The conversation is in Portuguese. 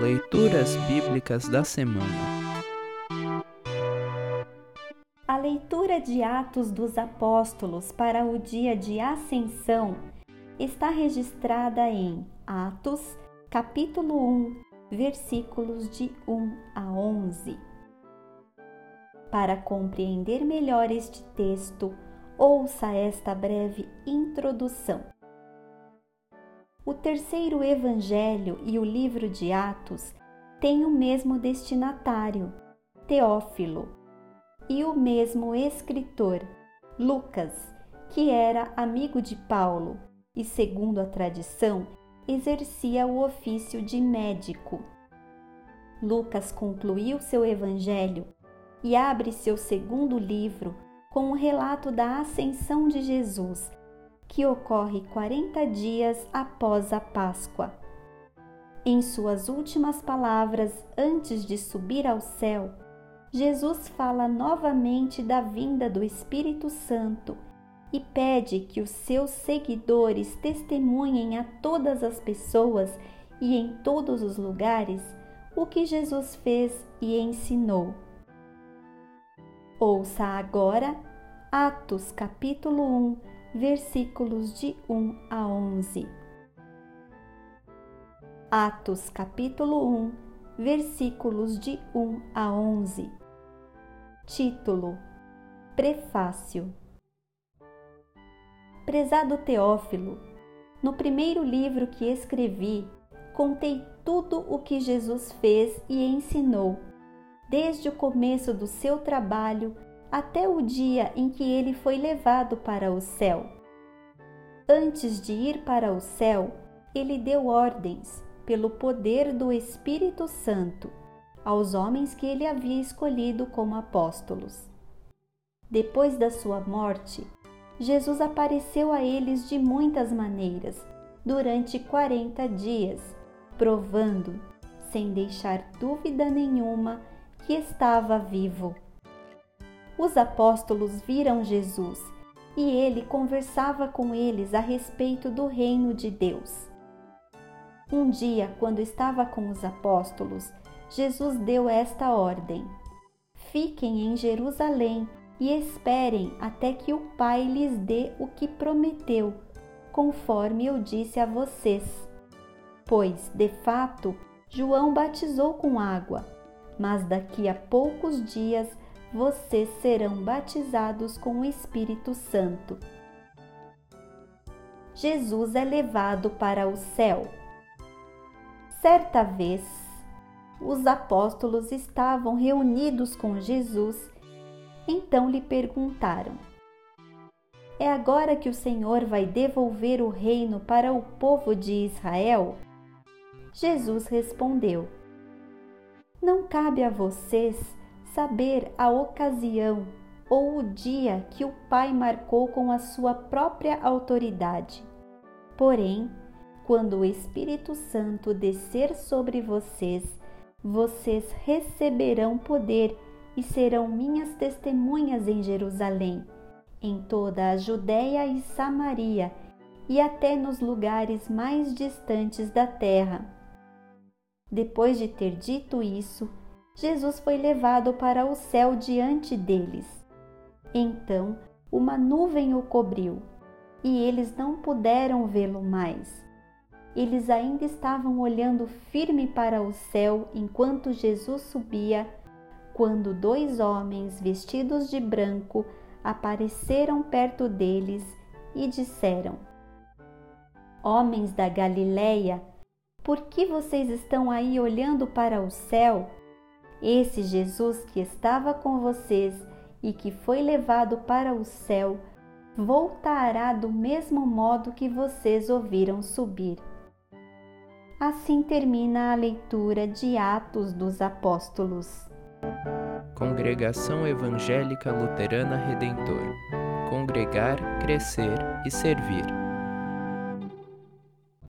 Leituras Bíblicas da Semana A leitura de Atos dos Apóstolos para o dia de Ascensão está registrada em Atos, capítulo 1, versículos de 1 a 11. Para compreender melhor este texto, ouça esta breve introdução. O terceiro evangelho e o livro de Atos têm o mesmo destinatário, Teófilo, e o mesmo escritor, Lucas, que era amigo de Paulo e, segundo a tradição, exercia o ofício de médico. Lucas concluiu seu evangelho e abre seu segundo livro com o relato da ascensão de Jesus que ocorre 40 dias após a Páscoa. Em suas últimas palavras antes de subir ao céu, Jesus fala novamente da vinda do Espírito Santo e pede que os seus seguidores testemunhem a todas as pessoas e em todos os lugares o que Jesus fez e ensinou. Ouça agora Atos capítulo 1 versículos de 1 a 11. Atos capítulo 1, versículos de 1 a 11. Título: Prefácio. Prezado Teófilo, no primeiro livro que escrevi, contei tudo o que Jesus fez e ensinou, desde o começo do seu trabalho até o dia em que ele foi levado para o céu. Antes de ir para o céu, ele deu ordens, pelo poder do Espírito Santo, aos homens que ele havia escolhido como apóstolos. Depois da sua morte, Jesus apareceu a eles de muitas maneiras, durante quarenta dias, provando, sem deixar dúvida nenhuma, que estava vivo os apóstolos viram Jesus e ele conversava com eles a respeito do reino de Deus. Um dia, quando estava com os apóstolos, Jesus deu esta ordem: Fiquem em Jerusalém e esperem até que o Pai lhes dê o que prometeu, conforme eu disse a vocês. Pois, de fato, João batizou com água, mas daqui a poucos dias vocês serão batizados com o Espírito Santo. Jesus é levado para o céu. Certa vez, os apóstolos estavam reunidos com Jesus, então lhe perguntaram: É agora que o Senhor vai devolver o reino para o povo de Israel? Jesus respondeu: Não cabe a vocês saber a ocasião ou o dia que o Pai marcou com a sua própria autoridade. Porém, quando o Espírito Santo descer sobre vocês, vocês receberão poder e serão minhas testemunhas em Jerusalém, em toda a Judéia e Samaria e até nos lugares mais distantes da terra. Depois de ter dito isso, Jesus foi levado para o céu diante deles. Então, uma nuvem o cobriu e eles não puderam vê-lo mais. Eles ainda estavam olhando firme para o céu enquanto Jesus subia, quando dois homens vestidos de branco apareceram perto deles e disseram: Homens da Galileia, por que vocês estão aí olhando para o céu? Esse Jesus que estava com vocês e que foi levado para o céu, voltará do mesmo modo que vocês ouviram subir. Assim termina a leitura de Atos dos Apóstolos. Congregação Evangélica Luterana Redentor Congregar, Crescer e Servir.